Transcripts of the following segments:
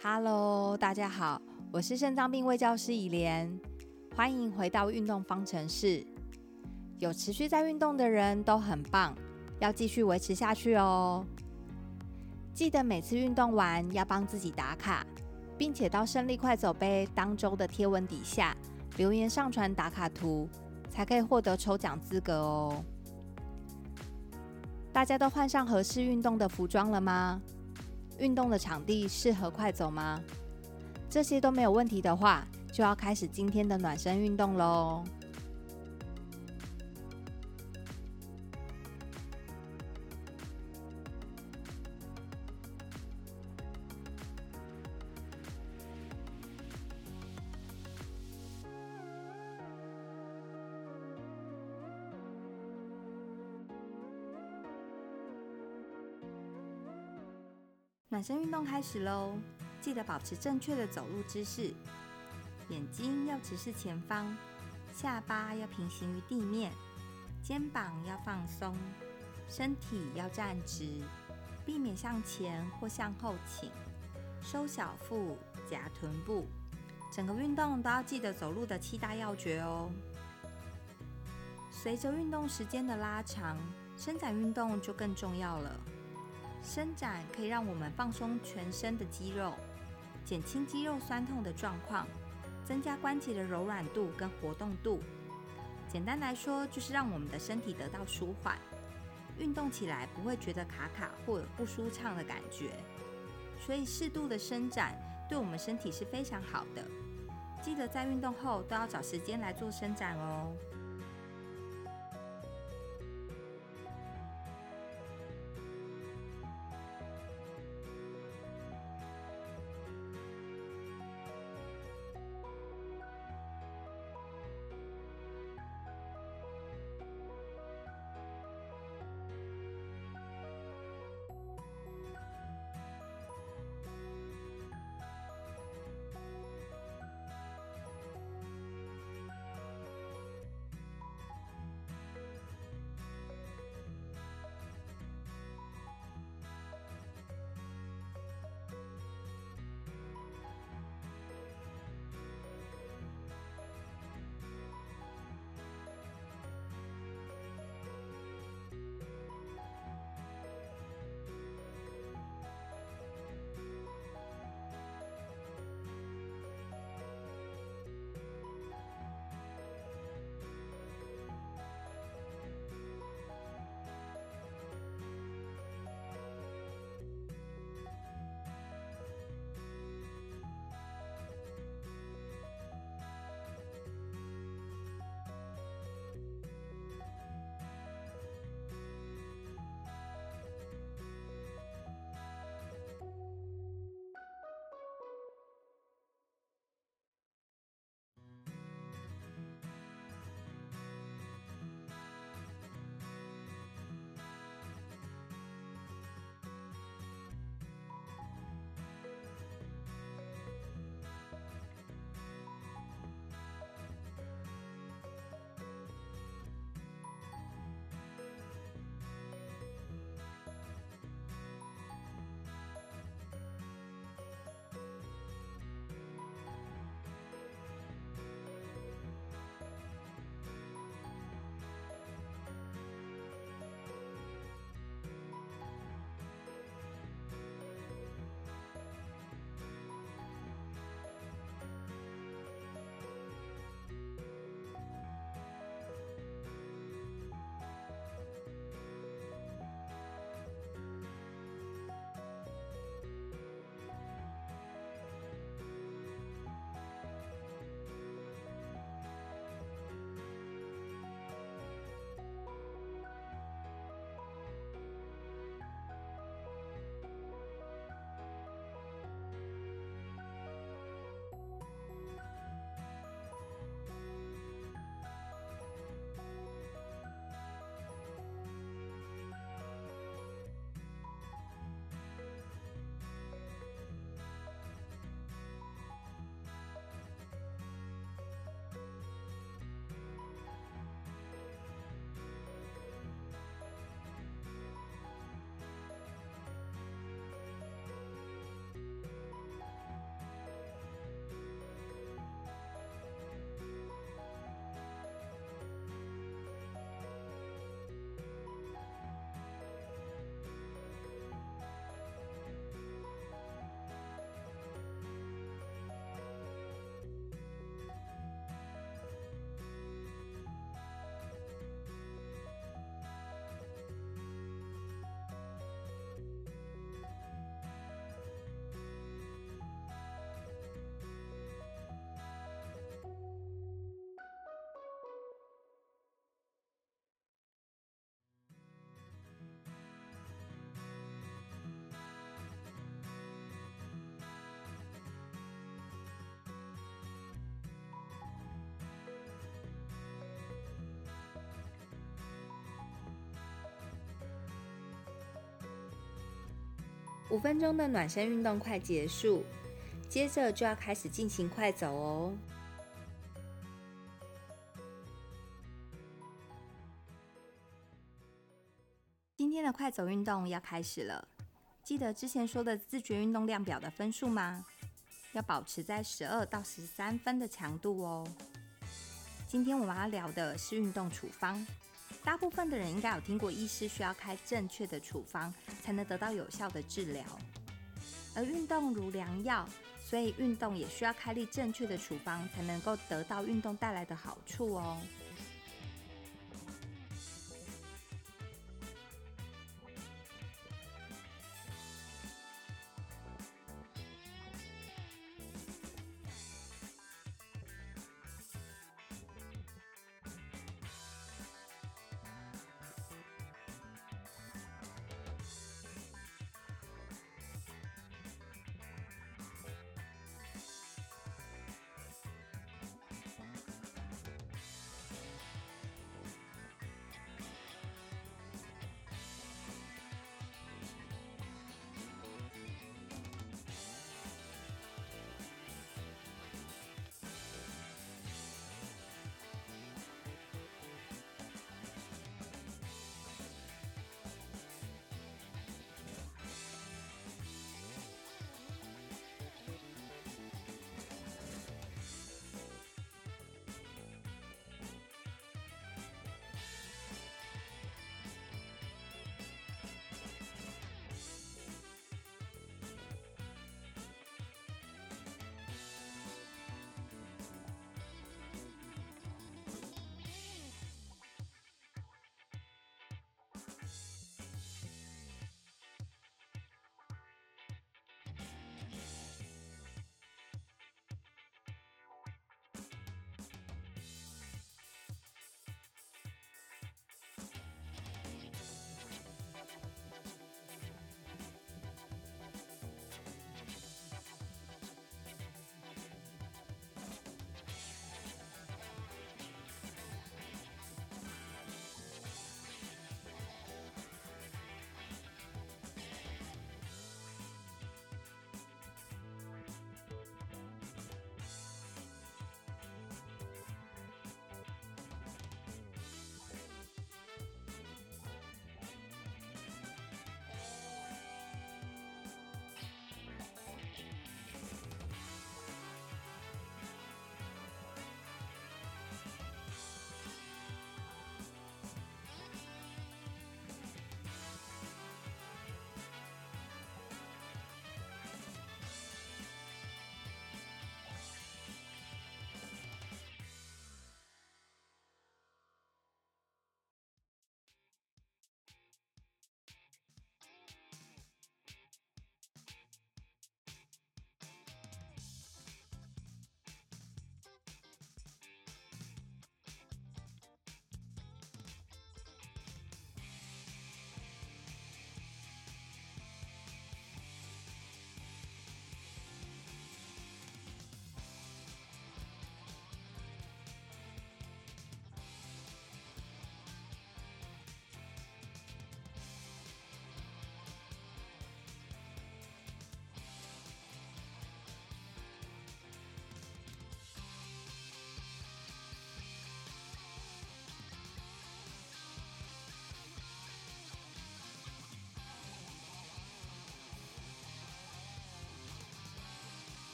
Hello，大家好，我是肾脏病卫教师以莲，欢迎回到运动方程式。有持续在运动的人都很棒，要继续维持下去哦。记得每次运动完要帮自己打卡，并且到胜利快走杯当周的贴文底下留言上传打卡图，才可以获得抽奖资格哦。大家都换上合适运动的服装了吗？运动的场地适合快走吗？这些都没有问题的话，就要开始今天的暖身运动喽。暖身运动开始喽！记得保持正确的走路姿势，眼睛要直视前方，下巴要平行于地面，肩膀要放松，身体要站直，避免向前或向后倾，收小腹，夹臀部。整个运动都要记得走路的七大要诀哦。随着运动时间的拉长，伸展运动就更重要了。伸展可以让我们放松全身的肌肉，减轻肌肉酸痛的状况，增加关节的柔软度跟活动度。简单来说，就是让我们的身体得到舒缓，运动起来不会觉得卡卡或有不舒畅的感觉。所以适度的伸展对我们身体是非常好的。记得在运动后都要找时间来做伸展哦。五分钟的暖身运动快结束，接着就要开始进行快走哦。今天的快走运动要开始了，记得之前说的自觉运动量表的分数吗？要保持在十二到十三分的强度哦。今天我们要聊的是运动处方。大部分的人应该有听过，医师需要开正确的处方，才能得到有效的治疗。而运动如良药，所以运动也需要开立正确的处方，才能够得到运动带来的好处哦。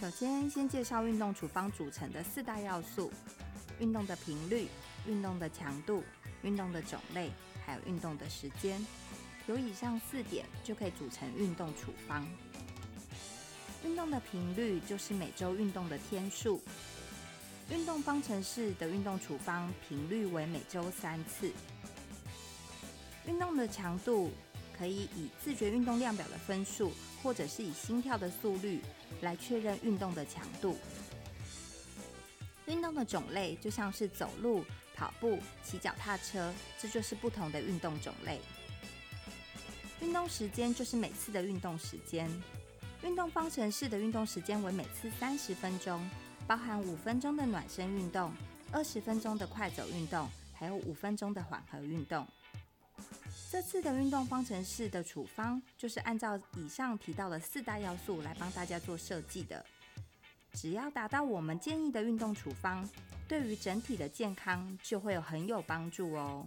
首先，先介绍运动处方组成的四大要素：运动的频率、运动的强度、运动的种类，还有运动的时间。有以上四点，就可以组成运动处方。运动的频率就是每周运动的天数。运动方程式的运动处方频率为每周三次。运动的强度可以以自觉运动量表的分数，或者是以心跳的速率来确认运动的强度。运动的种类就像是走路、跑步、骑脚踏车，这就是不同的运动种类。运动时间就是每次的运动时间。运动方程式的运动时间为每次三十分钟。包含五分钟的暖身运动、二十分钟的快走运动，还有五分钟的缓和运动。这次的运动方程式的处方就是按照以上提到的四大要素来帮大家做设计的。只要达到我们建议的运动处方，对于整体的健康就会有很有帮助哦。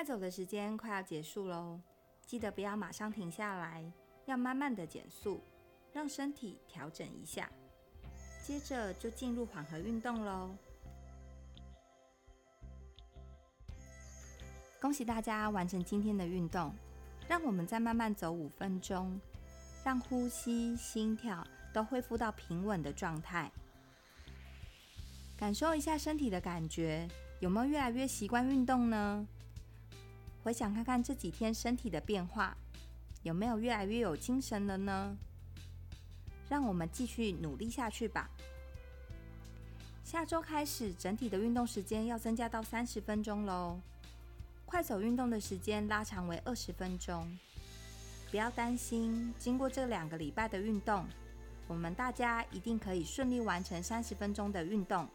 快走的时间快要结束喽，记得不要马上停下来，要慢慢的减速，让身体调整一下。接着就进入缓和运动喽。恭喜大家完成今天的运动，让我们再慢慢走五分钟，让呼吸、心跳都恢复到平稳的状态。感受一下身体的感觉，有没有越来越习惯运动呢？回想看看这几天身体的变化，有没有越来越有精神了呢？让我们继续努力下去吧。下周开始，整体的运动时间要增加到三十分钟喽。快走运动的时间拉长为二十分钟。不要担心，经过这两个礼拜的运动，我们大家一定可以顺利完成三十分钟的运动。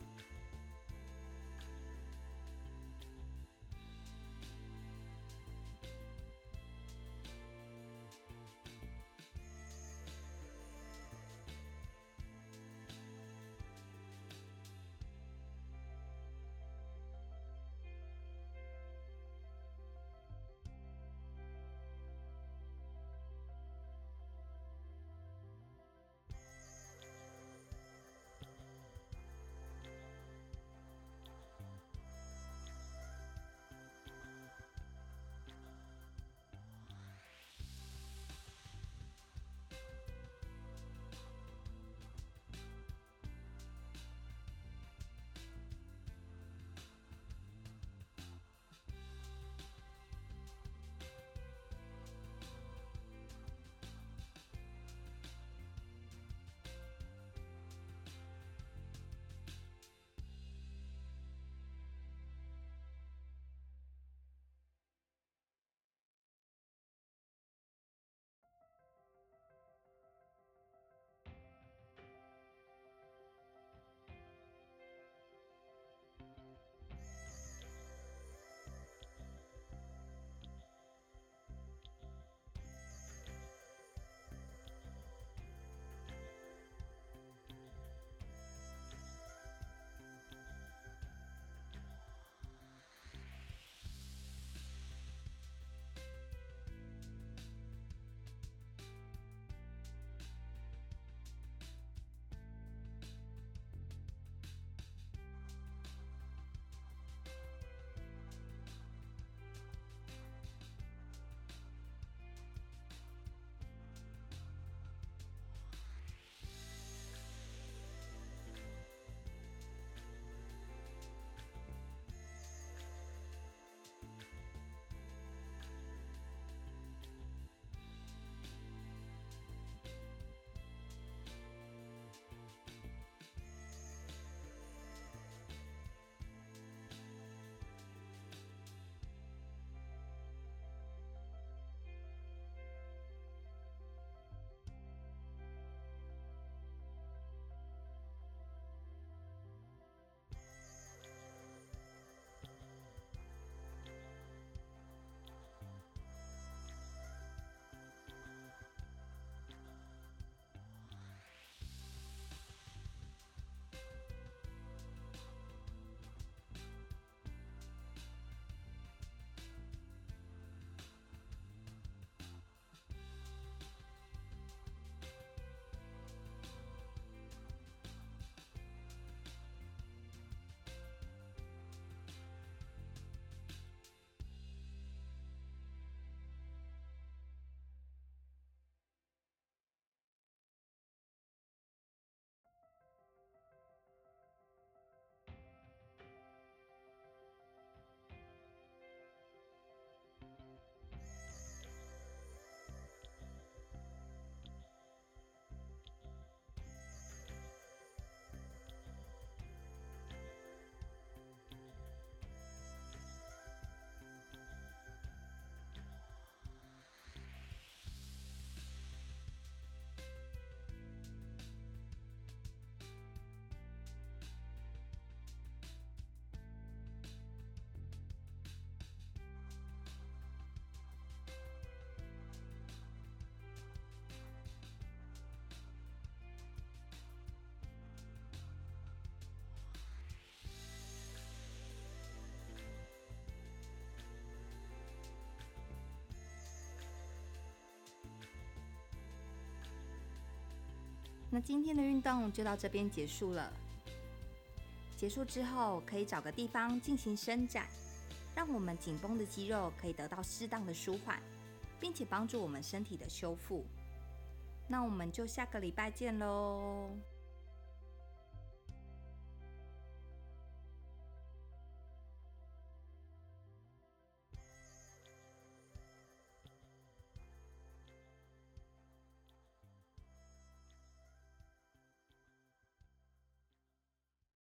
那今天的运动就到这边结束了。结束之后，可以找个地方进行伸展，让我们紧绷的肌肉可以得到适当的舒缓，并且帮助我们身体的修复。那我们就下个礼拜见喽。